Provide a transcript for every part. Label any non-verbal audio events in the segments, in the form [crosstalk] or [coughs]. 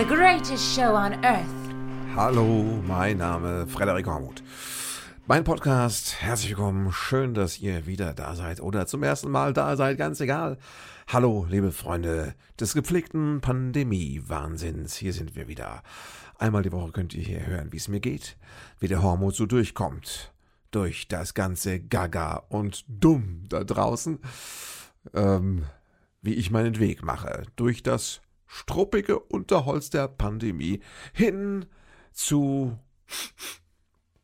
the greatest show on earth. Hallo, mein Name Frederik Hormuth. Mein Podcast, herzlich willkommen, schön, dass ihr wieder da seid oder zum ersten Mal da seid, ganz egal. Hallo, liebe Freunde des gepflegten Pandemie-Wahnsinns, hier sind wir wieder. Einmal die Woche könnt ihr hier hören, wie es mir geht, wie der Hormut so durchkommt. Durch das ganze Gaga und Dumm da draußen. Ähm, wie ich meinen Weg mache. Durch das struppige Unterholz der Pandemie hin zu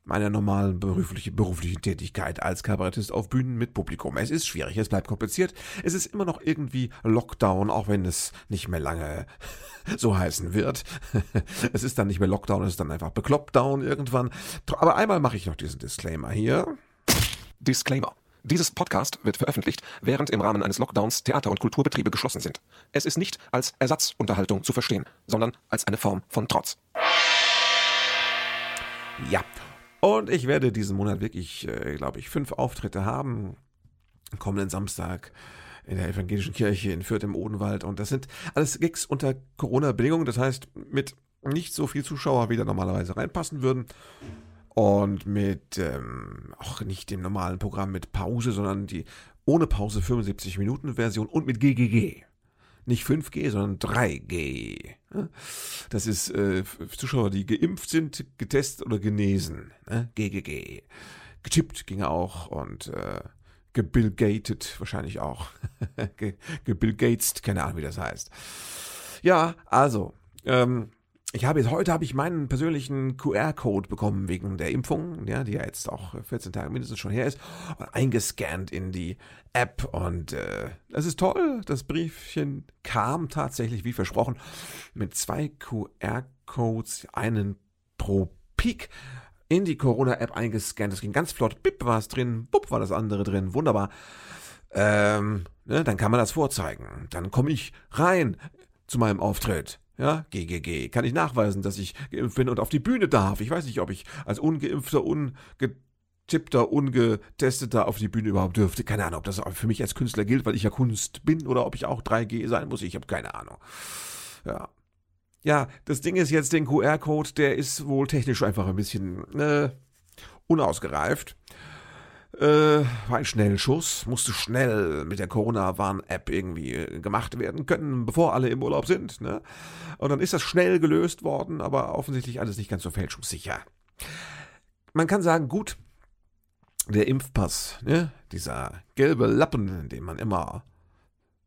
meiner normalen berufliche, beruflichen Tätigkeit als Kabarettist auf Bühnen mit Publikum. Es ist schwierig, es bleibt kompliziert. Es ist immer noch irgendwie Lockdown, auch wenn es nicht mehr lange [laughs] so heißen wird. [laughs] Es ist dann nicht mehr Lockdown, es ist dann einfach Bekloppdown irgendwann. Aber einmal mache ich noch diesen Disclaimer hier. Disclaimer. Dieses Podcast wird veröffentlicht, während im Rahmen eines Lockdowns Theater- und Kulturbetriebe geschlossen sind. Es ist nicht als Ersatzunterhaltung zu verstehen, sondern als eine Form von Trotz. Ja. Und ich werde diesen Monat wirklich, äh, glaube ich, fünf Auftritte haben. Kommenden Samstag in der evangelischen Kirche in Fürth im Odenwald. Und das sind alles Gigs unter Corona-Bedingungen. Das heißt, mit nicht so viel Zuschauer, wie da normalerweise reinpassen würden. Und mit ähm, auch nicht dem normalen Programm mit Pause, sondern die ohne Pause 75 Minuten Version und mit GGG. Nicht 5G, sondern 3G. Das ist äh, Zuschauer, die geimpft sind, getestet oder genesen. Ne? GGG. Gechippt ging auch und äh, gebillgated wahrscheinlich auch. [laughs] Gebillgatest, keine Ahnung, wie das heißt. Ja, also, ähm, ich habe jetzt heute habe ich meinen persönlichen QR-Code bekommen wegen der Impfung, ja, die ja jetzt auch 14 Tage mindestens schon her ist, eingescannt in die App und äh, das ist toll. Das Briefchen kam tatsächlich wie versprochen mit zwei QR-Codes, einen pro Peak in die Corona-App eingescannt. Das ging ganz flott. Bip war es drin, bupp war das andere drin. Wunderbar. Ähm, ne, dann kann man das vorzeigen. Dann komme ich rein zu meinem Auftritt. Ja, GGG. Kann ich nachweisen, dass ich geimpft bin und auf die Bühne darf. Ich weiß nicht, ob ich als ungeimpfter, ungetippter, ungetesteter auf die Bühne überhaupt dürfte. Keine Ahnung, ob das für mich als Künstler gilt, weil ich ja Kunst bin oder ob ich auch 3G sein muss. Ich habe keine Ahnung. Ja. Ja, das Ding ist jetzt, den QR-Code, der ist wohl technisch einfach ein bisschen äh, unausgereift. Äh, war ein Schnellschuss, musste schnell mit der Corona-Warn-App irgendwie äh, gemacht werden können, bevor alle im Urlaub sind. Ne? Und dann ist das schnell gelöst worden, aber offensichtlich alles nicht ganz so fälschungssicher. Man kann sagen, gut, der Impfpass, ne? dieser gelbe Lappen, den man immer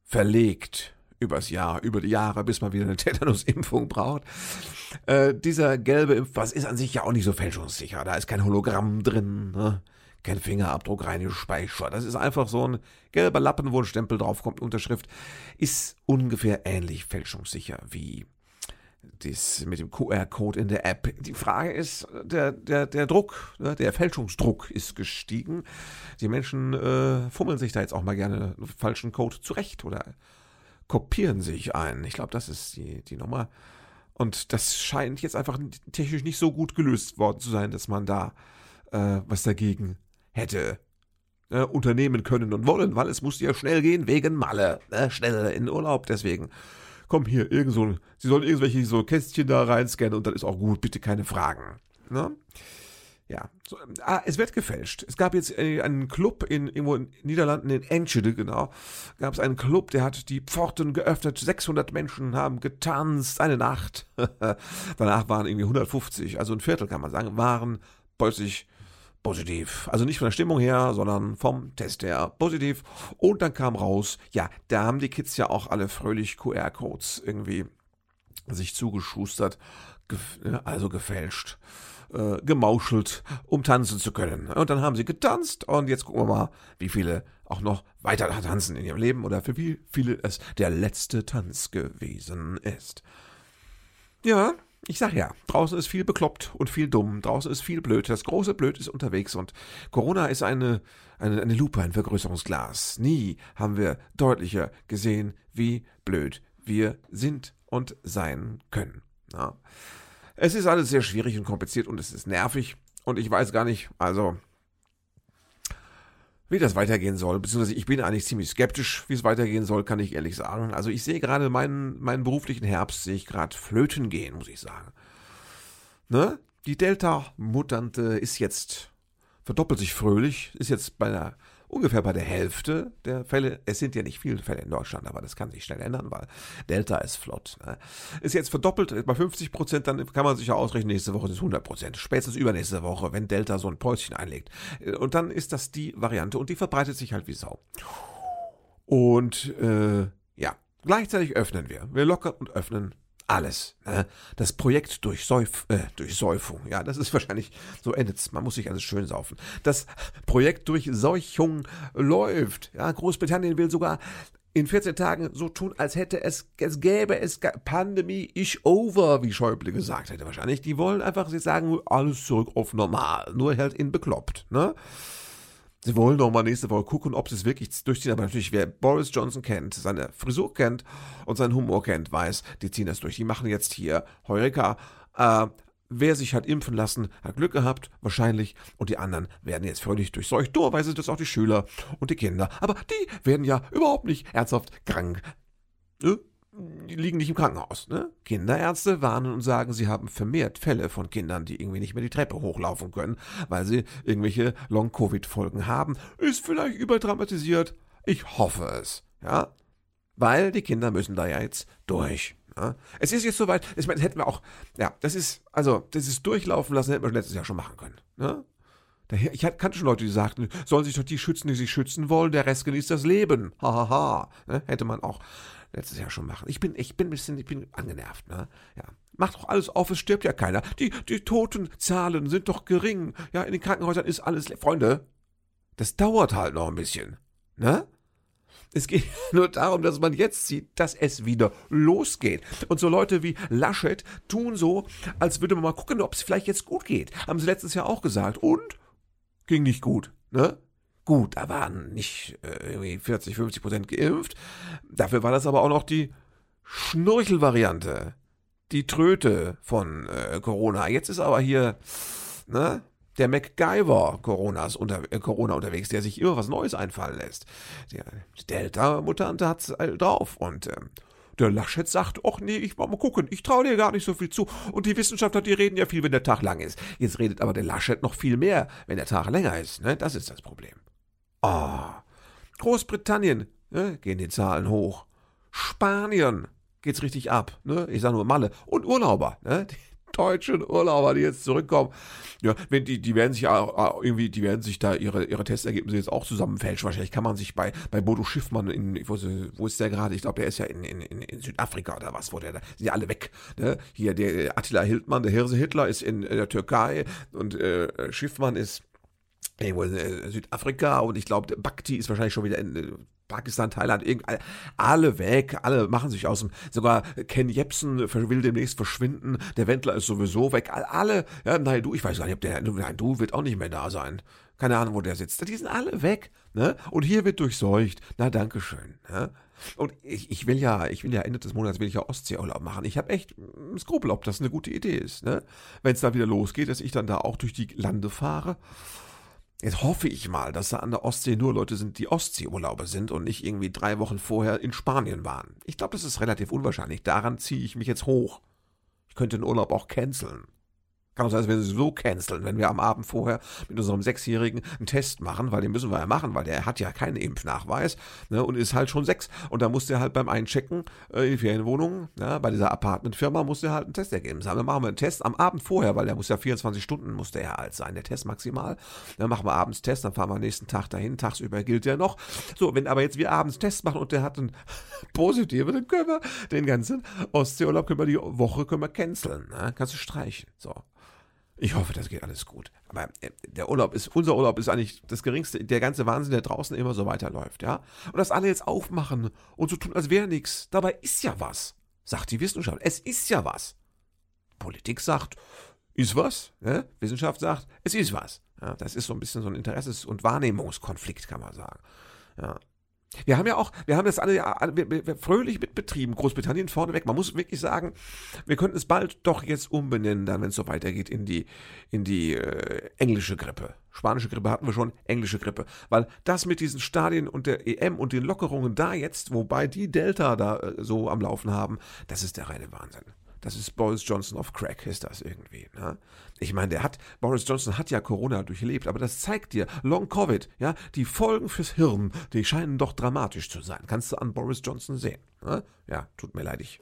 verlegt übers Jahr, über die Jahre, bis man wieder eine [laughs] Tetanus-Impfung braucht. Äh, dieser gelbe Impfpass ist an sich ja auch nicht so fälschungssicher. Da ist kein Hologramm drin. Ne? Kein Fingerabdruck reingespeichert. Das ist einfach so ein gelber Lappen, wo ein Stempel draufkommt, Unterschrift. Ist ungefähr ähnlich fälschungssicher wie das mit dem QR-Code in der App. Die Frage ist, der, der, der Druck, ne, der Fälschungsdruck ist gestiegen. Die Menschen äh, fummeln sich da jetzt auch mal gerne einen falschen Code zurecht oder kopieren sich ein. Ich glaube, das ist die, die Nummer. Und das scheint jetzt einfach technisch nicht so gut gelöst worden zu sein, dass man da äh, was dagegen hätte äh, unternehmen können und wollen, weil es musste ja schnell gehen wegen Malle, äh, schnell in Urlaub, deswegen. Komm hier, irgend so, sie sollen irgendwelche so Kästchen da reinscannen und dann ist auch gut, bitte keine Fragen. Ne? Ja, so, ah, es wird gefälscht. Es gab jetzt äh, einen Club in irgendwo in Niederlanden, in Enschede, genau. Gab es einen Club, der hat die Pforten geöffnet. 600 Menschen haben getanzt, eine Nacht. [laughs] Danach waren irgendwie 150, also ein Viertel kann man sagen, waren plötzlich positiv. Also nicht von der Stimmung her, sondern vom Test her positiv. Und dann kam raus, ja, da haben die Kids ja auch alle fröhlich QR-Codes irgendwie sich zugeschustert, gef also gefälscht, äh, gemauschelt, um tanzen zu können. Und dann haben sie getanzt und jetzt gucken wir mal, wie viele auch noch weiter tanzen in ihrem Leben oder für wie viele es der letzte Tanz gewesen ist. Ja, ich sag ja, draußen ist viel bekloppt und viel dumm, draußen ist viel blöd, das große Blöd ist unterwegs und Corona ist eine, eine, eine Lupe, ein Vergrößerungsglas. Nie haben wir deutlicher gesehen, wie blöd wir sind und sein können. Ja. Es ist alles sehr schwierig und kompliziert und es ist nervig und ich weiß gar nicht, also wie das weitergehen soll, beziehungsweise ich bin eigentlich ziemlich skeptisch, wie es weitergehen soll, kann ich ehrlich sagen. Also ich sehe gerade meinen, meinen beruflichen Herbst, sehe ich gerade flöten gehen, muss ich sagen. Ne? Die Delta-Mutante ist jetzt, verdoppelt sich fröhlich, ist jetzt bei der ungefähr bei der Hälfte der Fälle. Es sind ja nicht viele Fälle in Deutschland, aber das kann sich schnell ändern, weil Delta ist flott. Ne? Ist jetzt verdoppelt bei 50 Prozent, dann kann man sich ja ausrechnen, nächste Woche sind es 100 Prozent. Spätestens übernächste Woche, wenn Delta so ein Päuschen einlegt. Und dann ist das die Variante und die verbreitet sich halt wie Sau. Und äh, ja, gleichzeitig öffnen wir. Wir lockern und öffnen alles. Ne? Das Projekt Durchsäuf, äh, Durchsäufung, ja, das ist [laughs] wahrscheinlich, so endet's, man muss sich alles schön saufen. Das Projekt Durchseuchung läuft. Ja, Großbritannien will sogar in 14 Tagen so tun, als hätte es, es gäbe es, Pandemie ist over, wie Schäuble gesagt hätte wahrscheinlich. Die wollen einfach, sie sagen, alles zurück auf normal, nur halt in bekloppt, ne? Sie wollen noch mal nächste Woche gucken, ob sie es wirklich durchziehen. Aber natürlich, wer Boris Johnson kennt, seine Frisur kennt und seinen Humor kennt, weiß, die ziehen das durch. Die machen jetzt hier Heureka. Äh, wer sich hat impfen lassen, hat Glück gehabt, wahrscheinlich. Und die anderen werden jetzt fröhlich durchseucht. Dummerweise sind das auch die Schüler und die Kinder. Aber die werden ja überhaupt nicht ernsthaft krank. Äh? Liegen nicht im Krankenhaus. Ne? Kinderärzte warnen und sagen, sie haben vermehrt Fälle von Kindern, die irgendwie nicht mehr die Treppe hochlaufen können, weil sie irgendwelche Long-Covid-Folgen haben. Ist vielleicht überdramatisiert. Ich hoffe es. Ja, weil die Kinder müssen da ja jetzt durch. Ja? Es ist jetzt soweit. Ich meine, hätten wir auch. Ja, das ist also das ist durchlaufen lassen, hätten wir letztes Jahr schon machen können. Ne? Ich kannte schon Leute, die sagten, sollen sich doch die schützen, die sich schützen wollen, der Rest genießt das Leben. Hahaha. Ha, ha. Ne? Hätte man auch letztes Jahr schon machen. Ich bin, ich bin ein bisschen, ich bin angenervt, ne? Ja. Macht doch alles auf, es stirbt ja keiner. Die, die Totenzahlen sind doch gering. Ja, in den Krankenhäusern ist alles, Freunde, das dauert halt noch ein bisschen, ne? Es geht [laughs] nur darum, dass man jetzt sieht, dass es wieder losgeht. Und so Leute wie Laschet tun so, als würde man mal gucken, ob es vielleicht jetzt gut geht. Haben sie letztes Jahr auch gesagt. Und? Ging nicht gut, ne? Gut, da waren nicht äh, irgendwie 40, 50 Prozent geimpft. Dafür war das aber auch noch die Schnurchelvariante. Die Tröte von äh, Corona. Jetzt ist aber hier, ne? Der MacGyver Coronas unter, äh, Corona unterwegs, der sich immer was Neues einfallen lässt. Der Delta-Mutante hat's drauf und ähm, der Laschet sagt, ach nee, ich mal gucken, ich traue dir gar nicht so viel zu. Und die Wissenschaftler, die reden ja viel, wenn der Tag lang ist. Jetzt redet aber der Laschet noch viel mehr, wenn der Tag länger ist. Ne? Das ist das Problem. Ah, Großbritannien, ne, gehen die Zahlen hoch. Spanien geht's richtig ab, ne? Ich sage nur Malle und Urlauber, ne? Die deutschen Urlauber, die jetzt zurückkommen. Ja, wenn die, die werden sich auch irgendwie, die werden sich da ihre, ihre Testergebnisse jetzt auch zusammenfälschen. Wahrscheinlich kann man sich bei, bei Bodo Schiffmann in, wo, wo ist der gerade? Ich glaube, der ist ja in, in, in Südafrika oder was, wo der da, sind ja alle weg. Ne? Hier, der Attila Hildmann, der Hirse Hitler ist in, in der Türkei und äh, Schiffmann ist irgendwo in äh, Südafrika und ich glaube, Bhakti ist wahrscheinlich schon wieder in äh, Pakistan, Thailand, alle weg, alle machen sich aus dem, sogar Ken Jebsen will demnächst verschwinden, der Wendler ist sowieso weg, alle, ja, nein, du, ich weiß gar nicht, ob der, nein, du wird auch nicht mehr da sein. Keine Ahnung, wo der sitzt. Die sind alle weg, ne? Und hier wird durchseucht. Na, dankeschön, ne? Und ich, ich will ja, ich will ja Ende des Monats will ich ja Ostseeurlaub machen. Ich habe echt Skrupel, ob das eine gute Idee ist, ne? Wenn es da wieder losgeht, dass ich dann da auch durch die Lande fahre Jetzt hoffe ich mal, dass da an der Ostsee nur Leute sind, die Ostseeurlauber sind und nicht irgendwie drei Wochen vorher in Spanien waren. Ich glaube, das ist relativ unwahrscheinlich. Daran ziehe ich mich jetzt hoch. Ich könnte den Urlaub auch canceln. Sein, dass wir so canceln, wenn wir am Abend vorher mit unserem Sechsjährigen einen Test machen, weil den müssen wir ja machen, weil der hat ja keinen Impfnachweis ne, und ist halt schon sechs. Und da muss der halt beim Einchecken äh, in die Ferienwohnung, ja, bei dieser Apartmentfirma, muss der halt einen Testergebnis haben. Dann machen wir einen Test am Abend vorher, weil der muss ja 24 Stunden, muss der ja alt sein, der Test maximal. Dann machen wir abends Test, dann fahren wir am nächsten Tag dahin, tagsüber gilt der noch. So, wenn aber jetzt wir abends Test machen und der hat einen [laughs] positiven, dann können wir den ganzen Ostseeurlaub, können wir die Woche, können wir canceln. Ne? Kannst du streichen. So. Ich hoffe, das geht alles gut. Aber äh, der Urlaub ist, unser Urlaub ist eigentlich das geringste, der ganze Wahnsinn, der draußen immer so weiterläuft, ja. Und dass alle jetzt aufmachen und so tun, als wäre nichts. Dabei ist ja was, sagt die Wissenschaft. Es ist ja was. Politik sagt, ist was. Ne? Wissenschaft sagt, es ist was. Ja, das ist so ein bisschen so ein Interesses- und Wahrnehmungskonflikt, kann man sagen. Ja. Wir haben ja auch, wir haben das alle wir, fröhlich mitbetrieben, Großbritannien vorneweg. Man muss wirklich sagen, wir könnten es bald doch jetzt umbenennen, dann, wenn es so weitergeht, in die, in die äh, englische Grippe. Spanische Grippe hatten wir schon, englische Grippe. Weil das mit diesen Stadien und der EM und den Lockerungen da jetzt, wobei die Delta da äh, so am Laufen haben, das ist der reine Wahnsinn. Das ist Boris Johnson of Crack, ist das irgendwie. Ne? Ich meine, der hat, Boris Johnson hat ja Corona durchlebt, aber das zeigt dir, Long Covid, ja, die Folgen fürs Hirn, die scheinen doch dramatisch zu sein. Kannst du an Boris Johnson sehen. Ne? Ja, tut mir leid, ich.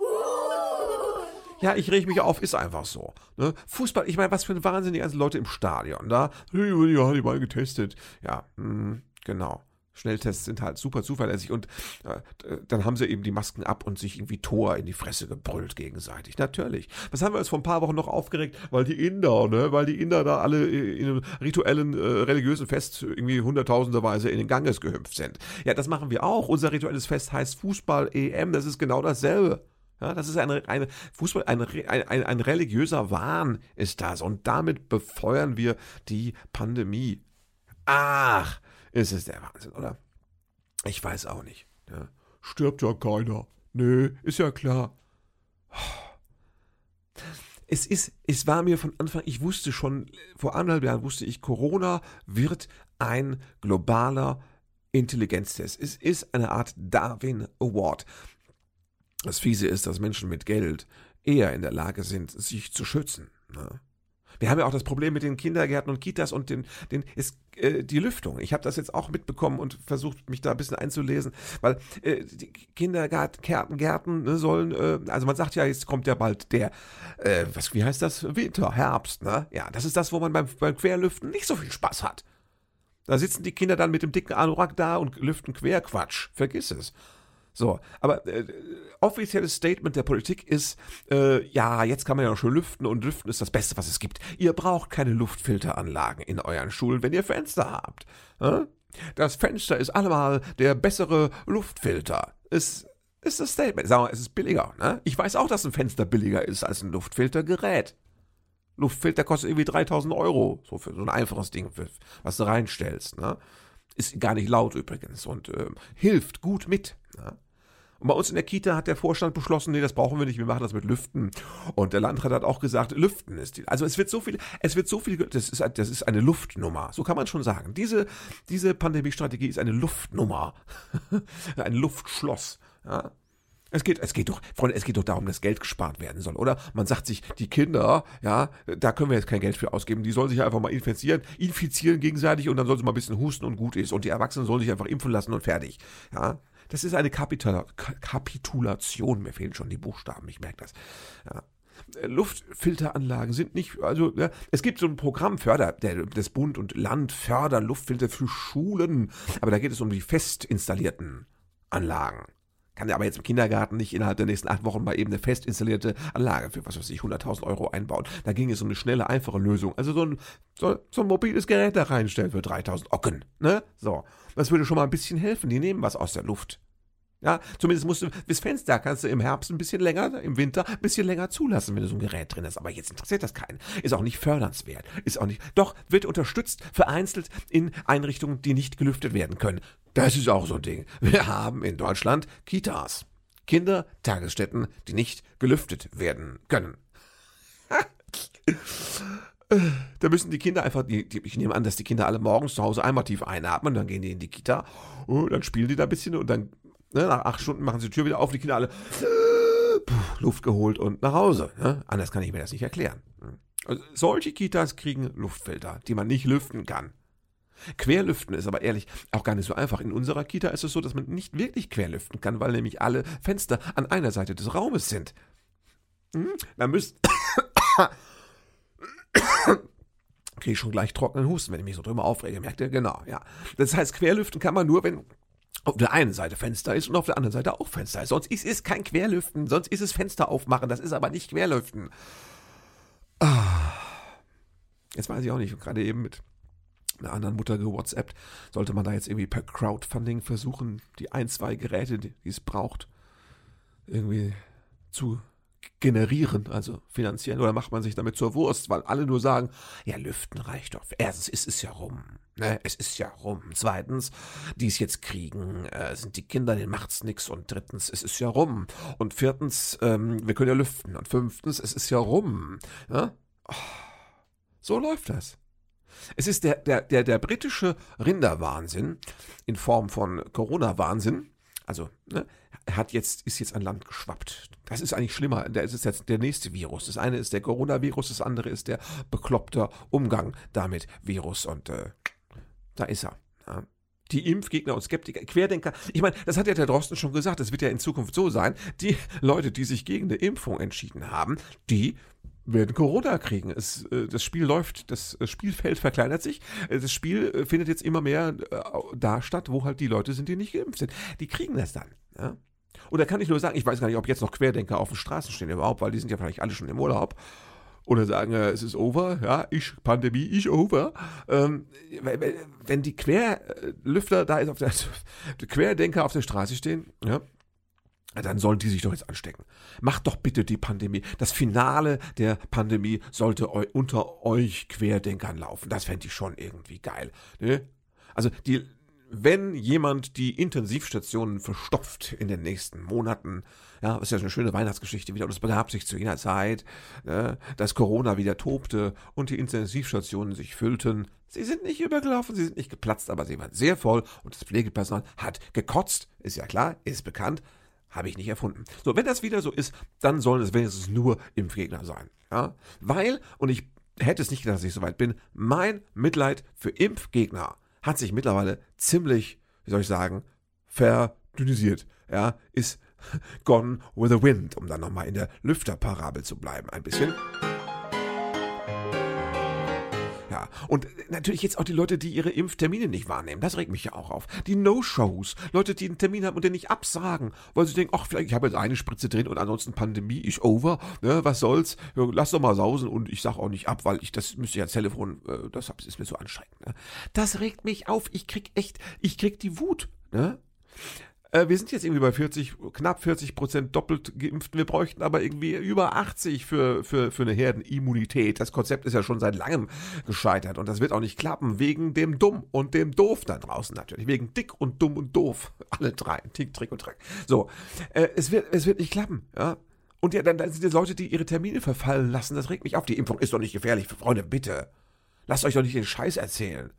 Ja, ich reg mich auf, ist einfach so. Ne? Fußball, ich meine, was für ein Wahnsinn, die ganzen Leute im Stadion. Da, ja, die mal getestet. Ja, mh, hm, genau. Schnelltests sind halt super zuverlässig und äh, dann haben sie eben die Masken ab und sich irgendwie Tor in die Fresse gebrüllt gegenseitig. Natürlich. Was haben wir uns vor ein paar Wochen noch aufgeregt? Weil die Inder, ne, weil die Inder da alle in einem rituellen, äh, religiösen Fest irgendwie hunderttausenderweise in den Ganges gehüpft sind. Ja, das machen wir auch. Unser rituelles Fest heißt Fußball-EM. Das ist genau dasselbe. Ja, das ist eine, eine Fußball, ein, ein, ein religiöser Wahn ist das. Und damit befeuern wir die Pandemie. Ach, ist es der Wahnsinn, oder? Ich weiß auch nicht. Ja. Stirbt ja keiner. Nee, ist ja klar. Es ist, es war mir von Anfang, ich wusste schon, vor anderthalb Jahren wusste ich, Corona wird ein globaler Intelligenztest. Es ist eine Art Darwin Award. Das Fiese ist, dass Menschen mit Geld eher in der Lage sind, sich zu schützen. Ne? Wir haben ja auch das Problem mit den Kindergärten und Kitas und den, den ist äh, die Lüftung. Ich habe das jetzt auch mitbekommen und versucht, mich da ein bisschen einzulesen, weil äh, die Kindergärten, Gärten ne, sollen, äh, also man sagt ja, jetzt kommt ja bald der, äh, was, wie heißt das? Winter, Herbst, ne? Ja, das ist das, wo man beim, beim Querlüften nicht so viel Spaß hat. Da sitzen die Kinder dann mit dem dicken Anorak da und lüften Querquatsch. Vergiss es. So, aber äh, offizielles Statement der Politik ist, äh, ja, jetzt kann man ja schön lüften und lüften ist das Beste, was es gibt. Ihr braucht keine Luftfilteranlagen in euren Schulen, wenn ihr Fenster habt. Äh? Das Fenster ist allemal der bessere Luftfilter. Ist ist das Statement. Sagen wir, es ist billiger. Ne? Ich weiß auch, dass ein Fenster billiger ist als ein Luftfiltergerät. Luftfilter kostet irgendwie 3000 Euro, so für so ein einfaches Ding, was du reinstellst. Ne? Ist gar nicht laut übrigens und äh, hilft gut mit. Ne? Und bei uns in der Kita hat der Vorstand beschlossen, nee, das brauchen wir nicht, wir machen das mit Lüften. Und der Landrat hat auch gesagt, Lüften ist die. Also es wird so viel, es wird so viel, das ist, das ist eine Luftnummer. So kann man schon sagen. Diese, diese Pandemiestrategie ist eine Luftnummer. [laughs] Ein Luftschloss. Ja. Es geht, es geht doch, Freunde, es geht doch darum, dass Geld gespart werden soll, oder? Man sagt sich, die Kinder, ja, da können wir jetzt kein Geld für ausgeben, die sollen sich einfach mal infizieren, infizieren gegenseitig und dann sollen sie mal ein bisschen husten und gut ist. Und die Erwachsenen sollen sich einfach impfen lassen und fertig. Ja. Das ist eine Kapitula Kapitulation. Mir fehlen schon die Buchstaben, ich merke das. Ja. Luftfilteranlagen sind nicht, also ja, es gibt so ein Programm Förder, der, das Bund und Land fördern Luftfilter für Schulen, aber da geht es um die fest installierten Anlagen. Kann ja aber jetzt im Kindergarten nicht innerhalb der nächsten acht Wochen mal eben eine fest installierte Anlage für was weiß ich 100.000 Euro einbauen. Da ging es um eine schnelle, einfache Lösung. Also so ein, so, so ein mobiles Gerät da reinstellen für 3.000 Ocken, ne? So. Das würde schon mal ein bisschen helfen. Die nehmen was aus der Luft. Ja, zumindest musst du, bis Fenster kannst du im Herbst ein bisschen länger, im Winter ein bisschen länger zulassen, wenn du so ein Gerät drin hast. Aber jetzt interessiert das keinen. Ist auch nicht fördernswert. Ist auch nicht, doch, wird unterstützt, vereinzelt in Einrichtungen, die nicht gelüftet werden können. Das ist auch so ein Ding. Wir haben in Deutschland Kitas. Kindertagesstätten, die nicht gelüftet werden können. [laughs] Da müssen die Kinder einfach, die, die, ich nehme an, dass die Kinder alle morgens zu Hause einmal tief einatmen, dann gehen die in die Kita, und dann spielen die da ein bisschen und dann ne, nach acht Stunden machen sie die Tür wieder auf, die Kinder alle puh, Luft geholt und nach Hause. Ne? Anders kann ich mir das nicht erklären. Also, solche Kitas kriegen Luftfilter, die man nicht lüften kann. Querlüften ist aber ehrlich auch gar nicht so einfach. In unserer Kita ist es so, dass man nicht wirklich querlüften kann, weil nämlich alle Fenster an einer Seite des Raumes sind. Hm? Da müsst [coughs] kriege ich schon gleich trockenen Husten, wenn ich mich so drüber aufrege. Merkt ihr? Genau, ja. Das heißt, querlüften kann man nur, wenn auf der einen Seite Fenster ist und auf der anderen Seite auch Fenster ist. Sonst ist es kein Querlüften, sonst ist es Fenster aufmachen. Das ist aber nicht Querlüften. Ah. Jetzt weiß ich auch nicht, gerade eben mit einer anderen Mutter gewhatsappt, sollte man da jetzt irgendwie per Crowdfunding versuchen, die ein, zwei Geräte, die es braucht, irgendwie zu generieren, also finanziell, oder macht man sich damit zur Wurst, weil alle nur sagen, ja, Lüften reicht doch. Erstens ist es ja rum. Ne, es ist ja rum. Zweitens, die es jetzt kriegen, äh, sind die Kinder, denen macht's nix. Und drittens, es ist ja rum. Und viertens, ähm, wir können ja lüften. Und fünftens, es ist ja rum. Ja? Oh, so läuft das. Es ist der, der, der, der britische Rinderwahnsinn in Form von Corona-Wahnsinn. Also, ne, hat jetzt, ist jetzt ein Land geschwappt. Das ist eigentlich schlimmer. Das ist jetzt der nächste Virus. Das eine ist der Coronavirus, das andere ist der bekloppte Umgang damit Virus. Und äh, da ist er. Ja. Die Impfgegner und Skeptiker, Querdenker. Ich meine, das hat ja der Drosten schon gesagt. Es wird ja in Zukunft so sein. Die Leute, die sich gegen eine Impfung entschieden haben, die werden Corona kriegen. Es, äh, das Spiel läuft, das Spielfeld verkleinert sich. Äh, das Spiel äh, findet jetzt immer mehr da statt, wo halt die Leute sind, die nicht geimpft sind. Die kriegen das dann. Ja? Und da kann ich nur sagen, ich weiß gar nicht, ob jetzt noch Querdenker auf den Straßen stehen überhaupt, weil die sind ja vielleicht alle schon im Urlaub. Oder sagen, es ist over, ja, ich, Pandemie, ich over. Ähm, wenn die Querlüfter da ist auf der, [laughs] Querdenker auf der Straße stehen, ja, dann sollen die sich doch jetzt anstecken. Macht doch bitte die Pandemie. Das Finale der Pandemie sollte eu unter euch Querdenkern laufen. Das fände ich schon irgendwie geil. Ne? Also die, wenn jemand die Intensivstationen verstopft in den nächsten Monaten, ja, ist ja eine schöne Weihnachtsgeschichte wieder, und es begab sich zu jener Zeit, ne, dass Corona wieder tobte und die Intensivstationen sich füllten. Sie sind nicht übergelaufen, sie sind nicht geplatzt, aber sie waren sehr voll und das Pflegepersonal hat gekotzt, ist ja klar, ist bekannt. Habe ich nicht erfunden. So, wenn das wieder so ist, dann sollen es wenigstens nur Impfgegner sein. Ja? Weil, und ich hätte es nicht gedacht, dass ich so weit bin, mein Mitleid für Impfgegner hat sich mittlerweile ziemlich, wie soll ich sagen, verdünnisiert. Ja, ist [laughs] gone with the wind, um dann nochmal in der Lüfterparabel zu bleiben, ein bisschen. Und natürlich jetzt auch die Leute, die ihre Impftermine nicht wahrnehmen. Das regt mich ja auch auf. Die No-Shows. Leute, die einen Termin haben und den nicht absagen, weil sie denken, ach, vielleicht, ich habe jetzt eine Spritze drin und ansonsten Pandemie ist over. Ne, was soll's? Lass doch mal sausen und ich sag auch nicht ab, weil ich, das müsste ja Telefon, äh, das ist mir so anstrengend. Ne? Das regt mich auf. Ich krieg echt, ich krieg die Wut. Ne? Äh, wir sind jetzt irgendwie bei 40, knapp 40 Prozent doppelt geimpft. Wir bräuchten aber irgendwie über 80 für, für, für eine Herdenimmunität. Das Konzept ist ja schon seit langem gescheitert und das wird auch nicht klappen, wegen dem Dumm und dem Doof da draußen natürlich. Wegen dick und dumm und doof. [laughs] Alle drei. Tick, Trick und Track. So. Äh, es, wird, es wird nicht klappen, ja. Und ja, dann, dann sind es Leute, die ihre Termine verfallen lassen. Das regt mich auf. Die Impfung ist doch nicht gefährlich. Freunde, bitte. Lasst euch doch nicht den Scheiß erzählen.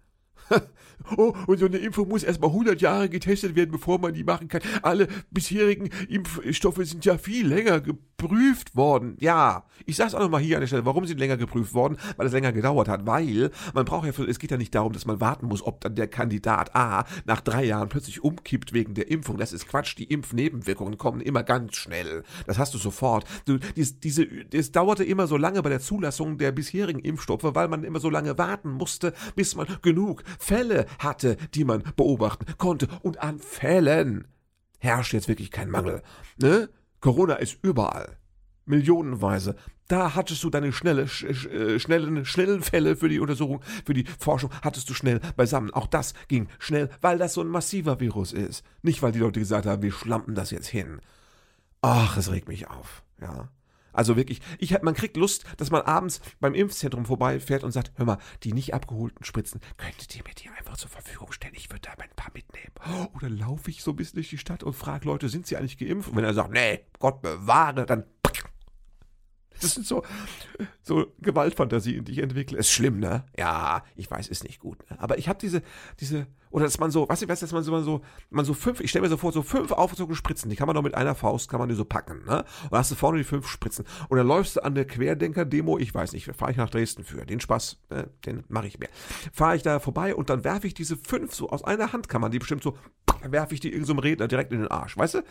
[laughs] oh, und so eine Impfung muss erstmal 100 Jahre getestet werden, bevor man die machen kann. Alle bisherigen Impfstoffe sind ja viel länger geprüft worden. Ja, ich sag's auch nochmal hier an der Stelle, warum sind länger geprüft worden? Weil es länger gedauert hat. Weil man braucht ja, es geht ja nicht darum, dass man warten muss, ob dann der Kandidat A nach drei Jahren plötzlich umkippt wegen der Impfung. Das ist Quatsch. Die Impfnebenwirkungen kommen immer ganz schnell. Das hast du sofort. Du, dies, diese, es dauerte immer so lange bei der Zulassung der bisherigen Impfstoffe, weil man immer so lange warten musste, bis man genug Fälle hatte, die man beobachten konnte. Und an Fällen herrscht jetzt wirklich kein Mangel. Ne? Corona ist überall. Millionenweise. Da hattest du deine schnelle, sch, äh, schnellen, schnellen Fälle für die Untersuchung, für die Forschung, hattest du schnell beisammen. Auch das ging schnell, weil das so ein massiver Virus ist. Nicht, weil die Leute gesagt haben, wir schlampen das jetzt hin. Ach, es regt mich auf. Ja. Also wirklich, ich, man kriegt Lust, dass man abends beim Impfzentrum vorbeifährt und sagt, hör mal, die nicht abgeholten Spritzen, könntet ihr mir die einfach zur Verfügung stellen? Ich würde da ein paar mitnehmen. Oder laufe ich so ein bisschen durch die Stadt und frage Leute, sind sie eigentlich geimpft? Und wenn er sagt, nee, Gott bewahre, dann [laughs] das sind so, so Gewaltfantasien, die ich entwickle. Ist schlimm, ne? Ja, ich weiß, ist nicht gut. Ne? Aber ich habe diese, diese, oder dass man so, was ich weiß, dass man so, man so, man so fünf, ich stelle mir so vor, so fünf aufgezogene Spritzen, die kann man noch mit einer Faust, kann man die so packen, ne? Und hast du vorne die fünf Spritzen. Und dann läufst du an der Querdenker-Demo, ich weiß nicht, fahre ich nach Dresden für. Den Spaß, ne? den mache ich mir. Fahre ich da vorbei und dann werfe ich diese fünf so aus einer Hand, kann man die bestimmt so, werfe ich die irgendeinem so Redner direkt in den Arsch, weißt du?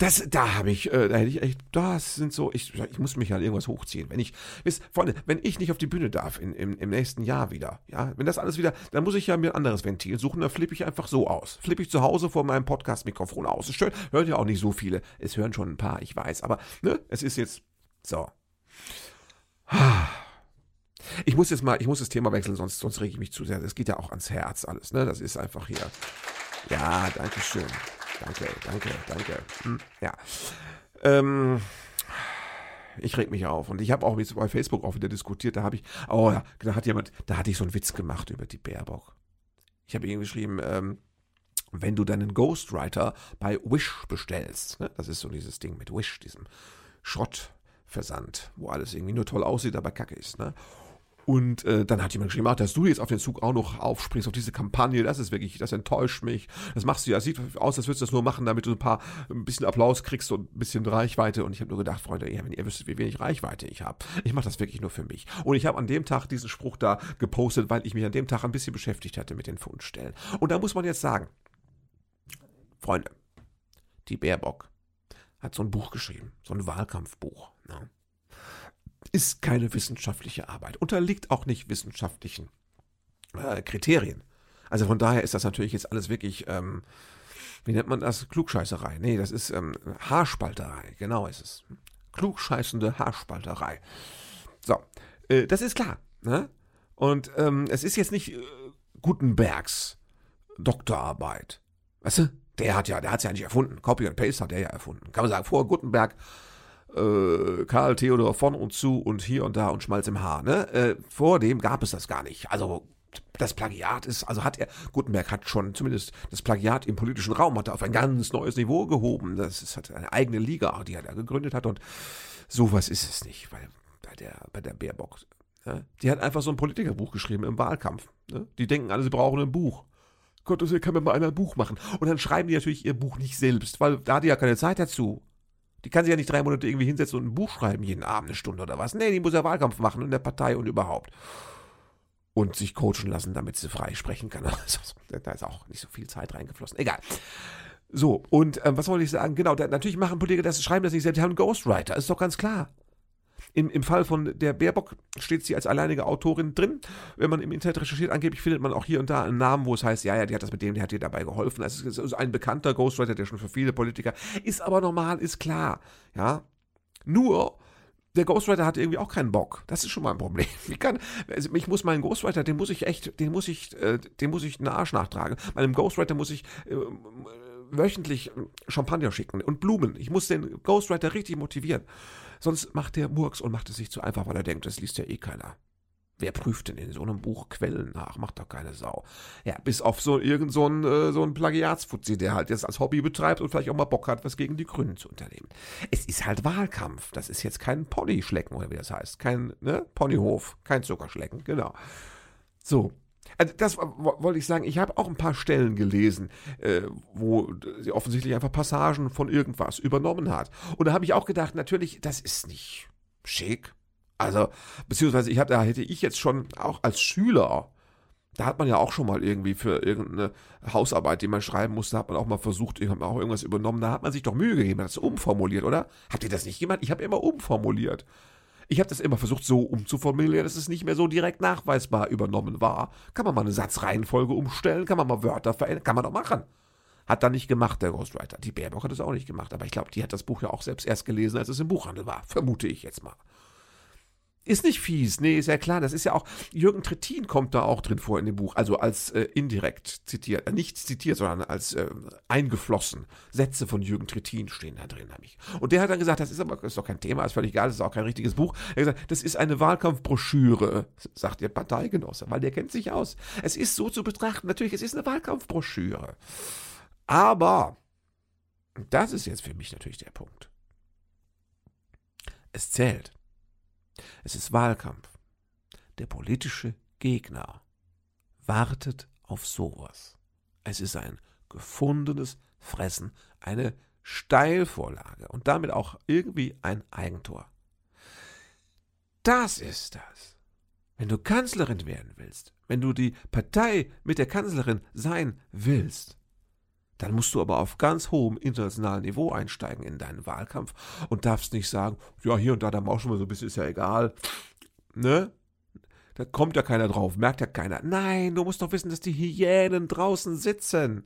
Das, da habe ich, äh, da hätte ich echt, das sind so, ich, ich muss mich halt irgendwas hochziehen. Wenn ich, wisst, Freunde, wenn ich nicht auf die Bühne darf in, im, im nächsten Jahr wieder, ja, wenn das alles wieder, dann muss ich ja mir ein anderes Ventil suchen, dann flippe ich einfach so aus. Flippe ich zu Hause vor meinem Podcast-Mikrofon aus. Es stört, hören ja auch nicht so viele. Es hören schon ein paar, ich weiß, aber, ne, es ist jetzt, so. Ich muss jetzt mal, ich muss das Thema wechseln, sonst, sonst rege ich mich zu sehr. Das geht ja auch ans Herz alles, ne, das ist einfach hier. Ja, danke schön. Danke, danke, danke. Hm, ja. Ähm, ich reg mich auf. Und ich habe auch jetzt bei Facebook auch wieder diskutiert. Da habe ich, oh ja, da hat jemand, da hatte ich so einen Witz gemacht über die Baerbock. Ich habe irgendwie geschrieben, ähm, wenn du deinen Ghostwriter bei Wish bestellst, ne? das ist so dieses Ding mit Wish, diesem Schrottversand, wo alles irgendwie nur toll aussieht, aber kacke ist, ne? Und äh, dann hat jemand geschrieben, ach, dass du jetzt auf den Zug auch noch aufspringst, auf diese Kampagne, das ist wirklich, das enttäuscht mich. Das machst du ja, sieht aus, als würdest du das nur machen, damit du ein paar, ein bisschen Applaus kriegst und ein bisschen Reichweite. Und ich habe nur gedacht, Freunde, ja, wenn ihr wüsstet, wie wenig Reichweite ich habe. Ich mache das wirklich nur für mich. Und ich habe an dem Tag diesen Spruch da gepostet, weil ich mich an dem Tag ein bisschen beschäftigt hatte mit den Fundstellen. Und da muss man jetzt sagen, Freunde, die Baerbock hat so ein Buch geschrieben, so ein Wahlkampfbuch. Ne? Ist keine wissenschaftliche Arbeit, unterliegt auch nicht wissenschaftlichen äh, Kriterien. Also von daher ist das natürlich jetzt alles wirklich, ähm, wie nennt man das? Klugscheißerei. Nee, das ist ähm, Haarspalterei, genau ist es. Klugscheißende Haarspalterei. So, äh, das ist klar. Ne? Und ähm, es ist jetzt nicht äh, Gutenbergs Doktorarbeit. Weißt du? Der hat ja, der hat es ja nicht erfunden. Copy and Paste hat er ja erfunden. Kann man sagen, vor Gutenberg äh, Karl Theodor von und zu und hier und da und Schmalz im Haar. Ne? Äh, vor dem gab es das gar nicht. Also das Plagiat ist, also hat er, Gutenberg hat schon zumindest das Plagiat im politischen Raum hat er auf ein ganz neues Niveau gehoben. Das ist hat eine eigene Liga, die er da gegründet hat und sowas ist es nicht, weil bei der, bei der Baerbock, ne? die hat einfach so ein Politikerbuch geschrieben im Wahlkampf. Ne? Die denken alle, sie brauchen ein Buch. Gott, kann mir mal einer ein Buch machen. Und dann schreiben die natürlich ihr Buch nicht selbst, weil da hat die ja keine Zeit dazu. Die kann sich ja nicht drei Monate irgendwie hinsetzen und ein Buch schreiben, jeden Abend eine Stunde oder was. Nee, die muss ja Wahlkampf machen in der Partei und überhaupt. Und sich coachen lassen, damit sie frei sprechen kann. [laughs] da ist auch nicht so viel Zeit reingeflossen. Egal. So, und ähm, was wollte ich sagen? Genau, da, natürlich machen Politiker das, schreiben das nicht selbst, die haben einen Ghostwriter, ist doch ganz klar. Im, Im Fall von der Baerbock steht sie als alleinige Autorin drin. Wenn man im Internet recherchiert, angeblich findet man auch hier und da einen Namen, wo es heißt, ja, ja, die hat das mit dem, die hat dir dabei geholfen. Also es ist ein bekannter Ghostwriter, der schon für viele Politiker ist, aber normal, ist klar. Ja. Nur, der Ghostwriter hat irgendwie auch keinen Bock. Das ist schon mal ein Problem. [laughs] Ich kann, also ich muss meinen Ghostwriter, den muss ich echt, den muss ich, äh, den muss ich einen Arsch nachtragen. Meinem Ghostwriter muss ich äh, wöchentlich Champagner schicken und Blumen. Ich muss den Ghostwriter richtig motivieren. Sonst macht der Murks und macht es sich zu einfach, weil er denkt, das liest ja eh keiner. Wer prüft denn in so einem Buch Quellen nach? Macht doch keine Sau. Ja, bis auf so irgend so ein, äh, so ein Plagiatsfuzzi, der halt jetzt als Hobby betreibt und vielleicht auch mal Bock hat, was gegen die Grünen zu unternehmen. Es ist halt Wahlkampf. Das ist jetzt kein Ponyschlecken, oder wie das heißt. Kein, ne? Ponyhof. Kein Zuckerschlecken, genau. So. Also das wollte ich sagen, ich habe auch ein paar Stellen gelesen, äh, wo sie offensichtlich einfach Passagen von irgendwas übernommen hat. Und da habe ich auch gedacht, natürlich, das ist nicht schick. Also, beziehungsweise ich hab, da hätte ich jetzt schon auch als Schüler, da hat man ja auch schon mal irgendwie für irgendeine Hausarbeit, die man schreiben musste, hat man auch mal versucht, hat auch irgendwas übernommen. Da hat man sich doch Mühe gegeben, hat das umformuliert, oder? Habt ihr das nicht gemacht? Ich habe immer umformuliert. Ich habe das immer versucht so umzuformulieren, dass es nicht mehr so direkt nachweisbar übernommen war. Kann man mal eine Satzreihenfolge umstellen, kann man mal Wörter verändern, kann man doch machen. Hat er nicht gemacht, der Ghostwriter. Die Baerbock hat es auch nicht gemacht, aber ich glaube, die hat das Buch ja auch selbst erst gelesen, als es im Buchhandel war. Vermute ich jetzt mal. Ist nicht fies, nee, ist ja klar. Das ist ja auch, Jürgen Trittin kommt da auch drin vor in dem Buch, also als äh, indirekt zitiert, äh, nicht zitiert, sondern als äh, eingeflossen. Sätze von Jürgen Trittin stehen da drin, habe ich. Und der hat dann gesagt, das ist aber ist doch kein Thema, ist völlig egal, das ist auch kein richtiges Buch. Er hat gesagt, das ist eine Wahlkampfbroschüre, sagt der Parteigenosse, weil der kennt sich aus. Es ist so zu betrachten, natürlich, es ist eine Wahlkampfbroschüre. Aber, das ist jetzt für mich natürlich der Punkt. Es zählt es ist Wahlkampf. Der politische Gegner wartet auf sowas. Es ist ein gefundenes Fressen, eine Steilvorlage und damit auch irgendwie ein Eigentor. Das ist das. Wenn du Kanzlerin werden willst, wenn du die Partei mit der Kanzlerin sein willst, dann musst du aber auf ganz hohem internationalen Niveau einsteigen in deinen Wahlkampf und darfst nicht sagen, ja, hier und da, da mauschen wir so ein bisschen, ist ja egal. Ne? Da kommt ja keiner drauf, merkt ja keiner. Nein, du musst doch wissen, dass die Hyänen draußen sitzen.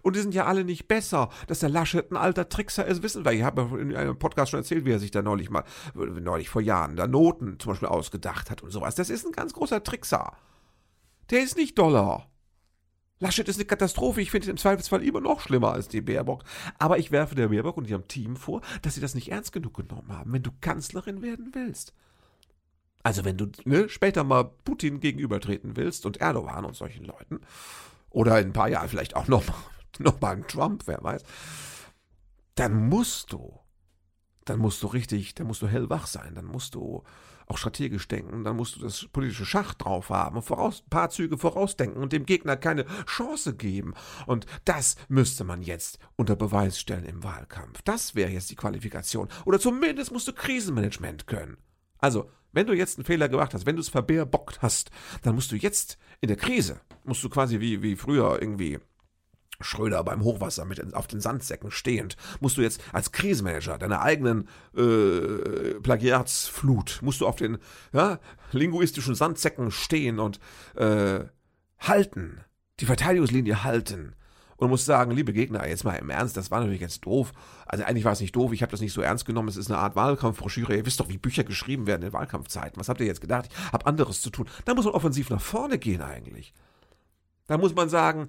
Und die sind ja alle nicht besser. Dass der Laschet ein alter Trickser ist, wissen wir. Ich habe in einem Podcast schon erzählt, wie er sich da neulich mal, neulich vor Jahren, da Noten zum Beispiel ausgedacht hat und sowas. Das ist ein ganz großer Trickser. Der ist nicht doller. Laschet ist eine Katastrophe. Ich finde ihn im Zweifelsfall immer noch schlimmer als die Baerbock. Aber ich werfe der Baerbock und ihrem Team vor, dass sie das nicht ernst genug genommen haben, wenn du Kanzlerin werden willst. Also wenn du ne, später mal Putin gegenübertreten willst und Erdogan und solchen Leuten, oder in ein paar Jahren vielleicht auch noch, [laughs] noch mal einen Trump, wer weiß, dann musst du dann musst du richtig, dann musst du hellwach sein, dann musst du auch strategisch denken, dann musst du das politische Schach drauf haben und voraus, ein paar Züge vorausdenken und dem Gegner keine Chance geben. Und das müsste man jetzt unter Beweis stellen im Wahlkampf. Das wäre jetzt die Qualifikation. Oder zumindest musst du Krisenmanagement können. Also, wenn du jetzt einen Fehler gemacht hast, wenn du es verbärbockt hast, dann musst du jetzt in der Krise, musst du quasi wie, wie früher irgendwie Schröder beim Hochwasser mit auf den Sandsäcken stehend, musst du jetzt als Krisenmanager deiner eigenen äh, Plagiatsflut, musst du auf den ja, linguistischen Sandsäcken stehen und äh, halten, die Verteidigungslinie halten und musst sagen, liebe Gegner, jetzt mal im Ernst, das war natürlich jetzt doof. Also eigentlich war es nicht doof, ich habe das nicht so ernst genommen, es ist eine Art Wahlkampfbroschüre. Ihr wisst doch, wie Bücher geschrieben werden in Wahlkampfzeiten. Was habt ihr jetzt gedacht? Ich habe anderes zu tun. Da muss man offensiv nach vorne gehen eigentlich. Da muss man sagen,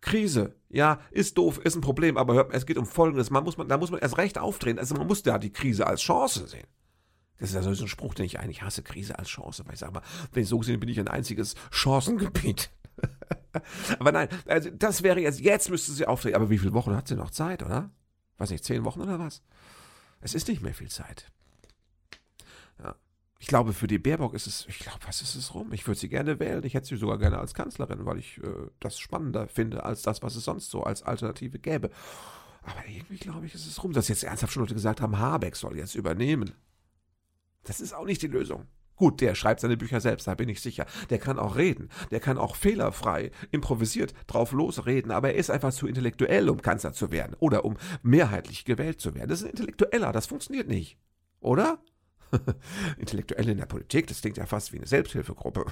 Krise, ja, ist doof, ist ein Problem, aber hört, es geht um Folgendes. Man muss man, da muss man erst recht aufdrehen. Also man muss da die Krise als Chance sehen. Das ist ja so ein Spruch, den ich eigentlich hasse, Krise als Chance. Weil ich sage mal, wenn ich so gesehen bin ich ein einziges Chancengebiet. [laughs] aber nein, also das wäre jetzt, jetzt müsste sie aufdrehen. Aber wie viele Wochen hat sie noch Zeit, oder? Weiß nicht, zehn Wochen oder was? Es ist nicht mehr viel Zeit. Ja. Ich glaube, für die Baerbock ist es, ich glaube, was ist es rum? Ich würde sie gerne wählen. Ich hätte sie sogar gerne als Kanzlerin, weil ich äh, das spannender finde als das, was es sonst so als Alternative gäbe. Aber irgendwie glaube ich, ist es rum, dass jetzt ernsthaft schon Leute gesagt haben, Habeck soll jetzt übernehmen. Das ist auch nicht die Lösung. Gut, der schreibt seine Bücher selbst, da bin ich sicher. Der kann auch reden. Der kann auch fehlerfrei, improvisiert drauf losreden, aber er ist einfach zu intellektuell, um Kanzler zu werden oder um mehrheitlich gewählt zu werden. Das ist ein Intellektueller, das funktioniert nicht. Oder? [laughs] Intellektuelle in der Politik, das klingt ja fast wie eine Selbsthilfegruppe.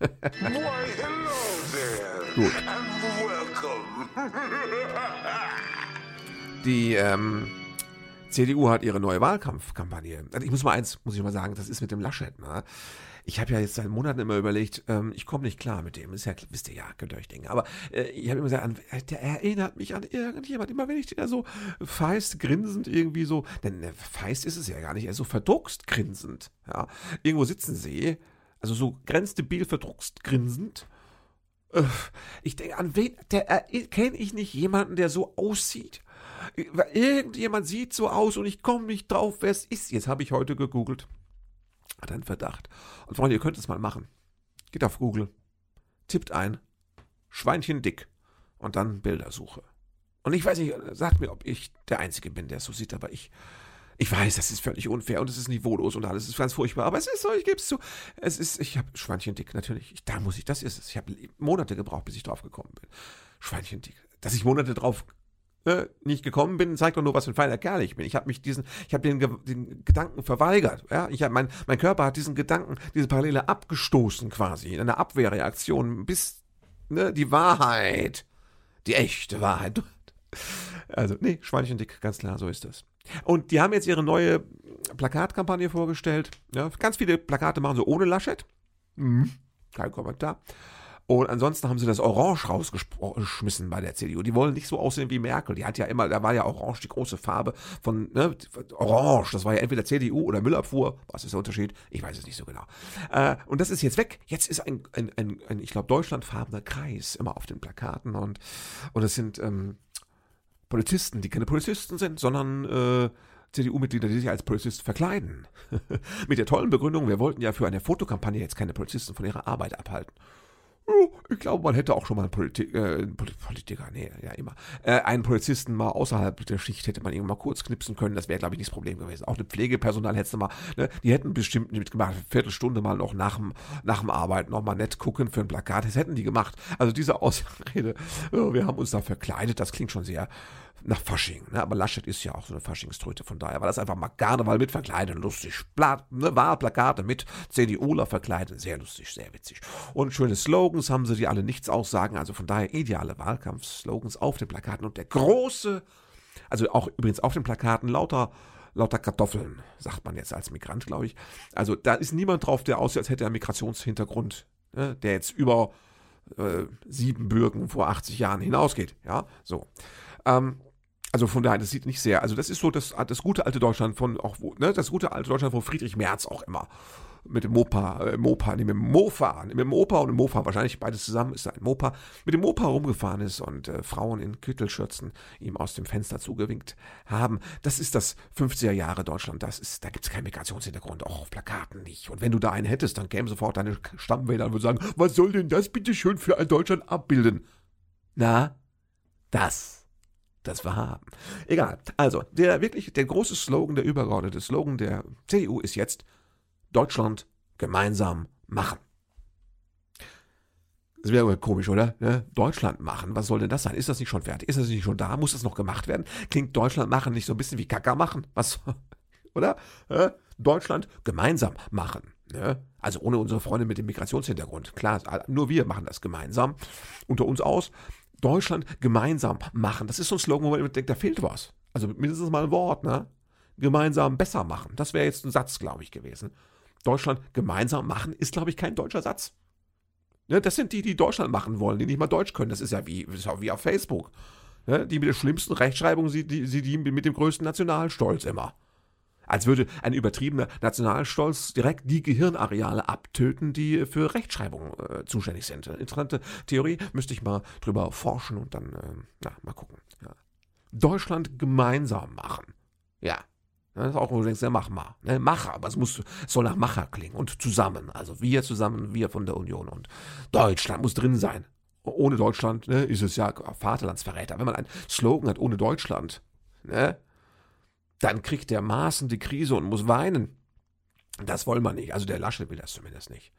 Why, hello there. Gut. And welcome. Die ähm, CDU hat ihre neue Wahlkampfkampagne. Also ich muss mal eins, muss ich mal sagen, das ist mit dem Laschet. Ne? Ich habe ja jetzt seit Monaten immer überlegt, ähm, ich komme nicht klar mit dem. Ist ja, wisst ihr ja, könnt ihr euch denken. Aber äh, ich habe immer gesagt, der erinnert mich an irgendjemand. Immer wenn ich den da so feist, grinsend irgendwie so, denn äh, feist ist es ja gar nicht, er ist so verdruckst grinsend. Ja? Irgendwo sitzen sie, also so grenzdebil verdruckst grinsend. Ich denke, an wen, der kenne ich nicht jemanden, der so aussieht. Irgendjemand sieht so aus und ich komme nicht drauf, wer es ist. Jetzt habe ich heute gegoogelt. Hat einen Verdacht. Und Freunde, ihr könnt es mal machen. Geht auf Google, tippt ein, Schweinchen dick und dann Bildersuche. Und ich weiß nicht, sagt mir, ob ich der Einzige bin, der es so sieht, aber ich, ich weiß, das ist völlig unfair und es ist niveaulos und alles ist ganz furchtbar, aber es ist so, ich gebe es zu. Es ist, ich habe Schweinchen dick, natürlich. Ich, da muss ich, das ist es. Ich habe Monate gebraucht, bis ich drauf gekommen bin. Schweinchen dick. Dass ich Monate drauf nicht gekommen bin, zeigt doch nur, was für ein feiner Kerl ich bin. Ich habe mich diesen, ich habe den, den Gedanken verweigert. Ja, ich hab, mein, mein Körper hat diesen Gedanken, diese Parallele abgestoßen quasi in einer Abwehrreaktion, bis ne, die Wahrheit, die echte Wahrheit. Also, nee, Schweinchen dick, ganz klar, so ist das. Und die haben jetzt ihre neue Plakatkampagne vorgestellt. Ja, ganz viele Plakate machen sie ohne Laschet. Mhm. Kein Kommentar. Und ansonsten haben sie das Orange rausgeschmissen bei der CDU. Die wollen nicht so aussehen wie Merkel. Die hat ja immer, da war ja Orange die große Farbe von, ne, Orange. Das war ja entweder CDU oder Müllabfuhr. Was ist der Unterschied? Ich weiß es nicht so genau. Äh, und das ist jetzt weg. Jetzt ist ein, ein, ein, ein ich glaube, deutschlandfarbener Kreis immer auf den Plakaten und, und es sind, ähm, Polizisten, die keine Polizisten sind, sondern äh, CDU-Mitglieder, die sich als Polizist verkleiden. [laughs] Mit der tollen Begründung, wir wollten ja für eine Fotokampagne jetzt keine Polizisten von ihrer Arbeit abhalten. Oh, Ich glaube, man hätte auch schon mal einen Politi äh, Politiker, nee, ja immer, äh, einen Polizisten mal außerhalb der Schicht hätte man irgendwann mal kurz knipsen können. Das wäre, glaube ich, nicht das Problem gewesen. Auch eine Pflegepersonal hättest du mal, ne, die hätten bestimmt mitgemacht, eine Viertelstunde mal noch nach dem, nach dem Arbeiten noch mal nett gucken für ein Plakat. Das hätten die gemacht. Also diese Ausrede, oh, wir haben uns da verkleidet, das klingt schon sehr nach Fasching. Ne? Aber Laschet ist ja auch so eine Faschingströte. Von daher war das einfach mal Karneval mit verkleiden. Lustig. Pla ne? Wahlplakate mit CDUler verkleiden. Sehr lustig, sehr witzig. Und schöne Slogans haben sie, die alle nichts aussagen. Also von daher ideale Wahlkampfslogans auf den Plakaten. Und der große, also auch übrigens auf den Plakaten lauter lauter Kartoffeln, sagt man jetzt als Migrant, glaube ich. Also da ist niemand drauf, der aussieht, als hätte er einen Migrationshintergrund, ne? der jetzt über äh, Siebenbürgen vor 80 Jahren hinausgeht. Ja, so. Ähm, also von daher, das sieht nicht sehr, also das ist so das, das gute alte Deutschland von auch, ne, das gute alte Deutschland von Friedrich Merz auch immer mit dem Mopa, äh, Mopa, nee, mit dem Mofa, mit dem Opa und dem Mofa, wahrscheinlich beides zusammen ist ein Mopa, mit dem Mopa rumgefahren ist und äh, Frauen in Kittelschürzen ihm aus dem Fenster zugewinkt haben. Das ist das 50er Jahre Deutschland. Das ist, da gibt's keinen Migrationshintergrund, auch auf Plakaten nicht. Und wenn du da einen hättest, dann kämen sofort deine Stammwähler und würden sagen, was soll denn das bitte schön für ein Deutschland abbilden? Na, das das wir haben. Egal. Also, der wirklich, der große Slogan, der übergeordnete Slogan der CDU ist jetzt Deutschland gemeinsam machen. Das wäre komisch, oder? Ne? Deutschland machen, was soll denn das sein? Ist das nicht schon fertig? Ist das nicht schon da? Muss das noch gemacht werden? Klingt Deutschland machen nicht so ein bisschen wie Kacker machen? Was, [laughs] oder? Ja? Deutschland gemeinsam machen. Ne? Also ohne unsere Freunde mit dem Migrationshintergrund. Klar, nur wir machen das gemeinsam. Unter uns aus. Deutschland gemeinsam machen. Das ist so ein Slogan, wo man denkt, da fehlt was. Also mindestens mal ein Wort, ne? Gemeinsam besser machen. Das wäre jetzt ein Satz, glaube ich, gewesen. Deutschland gemeinsam machen ist, glaube ich, kein deutscher Satz. Ne, das sind die, die Deutschland machen wollen, die nicht mal Deutsch können. Das ist ja wie, ist ja wie auf Facebook. Ne, die mit der schlimmsten Rechtschreibung, sie die, sie die mit dem größten Nationalstolz immer. Als würde ein übertriebener Nationalstolz direkt die Gehirnareale abtöten, die für Rechtschreibung äh, zuständig sind. Interessante Theorie, müsste ich mal drüber forschen und dann, äh, na, mal gucken. Ja. Deutschland gemeinsam machen. Ja, das ist auch, wo du denkst, ja, mach mal. Ne? Macher, aber es muss, es soll nach Macher klingen und zusammen. Also wir zusammen, wir von der Union und Deutschland muss drin sein. Ohne Deutschland ne, ist es ja Vaterlandsverräter. Wenn man einen Slogan hat, ohne Deutschland, ne, dann kriegt der Maßen die Krise und muss weinen. Das wollen wir nicht. Also der Lasche will das zumindest nicht.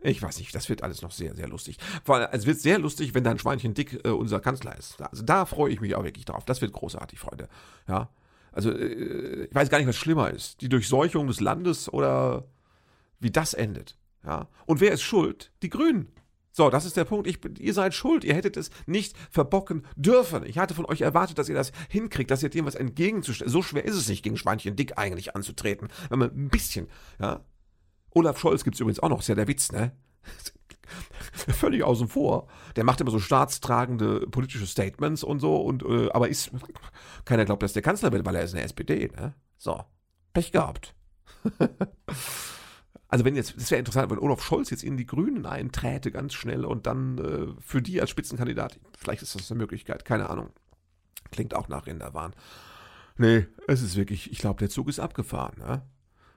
Ich weiß nicht, das wird alles noch sehr, sehr lustig. Vor allem, es wird sehr lustig, wenn dann Schweinchen Dick äh, unser Kanzler ist. Also da freue ich mich auch wirklich drauf. Das wird großartig, Freunde. Ja. Also, äh, ich weiß gar nicht, was schlimmer ist. Die Durchseuchung des Landes oder wie das endet. Ja. Und wer ist schuld? Die Grünen. So, das ist der Punkt. Ich, ihr seid schuld. Ihr hättet es nicht verbocken dürfen. Ich hatte von euch erwartet, dass ihr das hinkriegt, dass ihr dem was entgegenzustellen. So schwer ist es nicht, gegen Schweinchen dick eigentlich anzutreten. Wenn man ein bisschen, ja. Olaf Scholz gibt es übrigens auch noch, ist ja der Witz, ne? [laughs] Völlig außen vor. Der macht immer so staatstragende politische Statements und so, und, äh, aber ist, keiner glaubt, dass der Kanzler wird, weil er ist eine SPD, ne? So. Pech gehabt. [laughs] Also wenn jetzt, das wäre interessant, wenn Olaf Scholz jetzt in die Grünen einträte ganz schnell und dann äh, für die als Spitzenkandidat, vielleicht ist das eine Möglichkeit, keine Ahnung. Klingt auch nach Rinderwahn. Nee, es ist wirklich, ich glaube, der Zug ist abgefahren. Ne?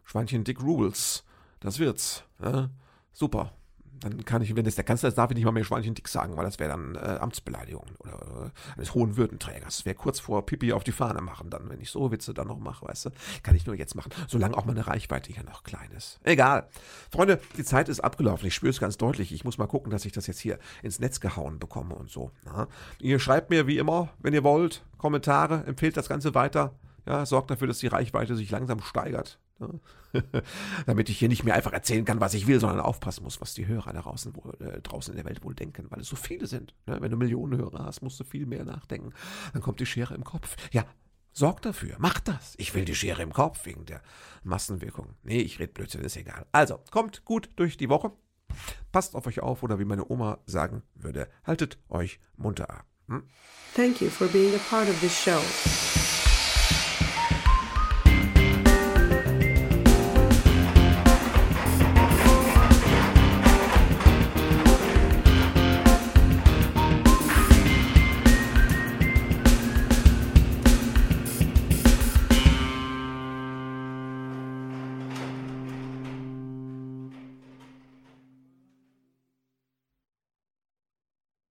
Schweinchen Dick Rules, das wird's. Ne? Super. Dann kann ich, wenn das der Kanzler ist, darf ich nicht mal mehr Schweinchen dick sagen, weil das wäre dann äh, Amtsbeleidigung oder äh, eines hohen Würdenträgers. Das wäre kurz vor Pipi auf die Fahne machen, dann, wenn ich so Witze dann noch mache, weißt du. Kann ich nur jetzt machen, solange auch meine Reichweite hier noch klein ist. Egal. Freunde, die Zeit ist abgelaufen. Ich spüre es ganz deutlich. Ich muss mal gucken, dass ich das jetzt hier ins Netz gehauen bekomme und so. Ja. Ihr schreibt mir wie immer, wenn ihr wollt, Kommentare, empfehlt das Ganze weiter. Ja, sorgt dafür, dass die Reichweite sich langsam steigert. [laughs] Damit ich hier nicht mehr einfach erzählen kann, was ich will, sondern aufpassen muss, was die Hörer da draußen, wohl, äh, draußen in der Welt wohl denken, weil es so viele sind. Ne? Wenn du Millionen Hörer hast, musst du viel mehr nachdenken. Dann kommt die Schere im Kopf. Ja, sorgt dafür, macht das. Ich will die Schere im Kopf wegen der Massenwirkung. Nee, ich rede Blödsinn, ist egal. Also, kommt gut durch die Woche. Passt auf euch auf oder wie meine Oma sagen würde, haltet euch munter ab. Hm? Thank you for being a part of this show.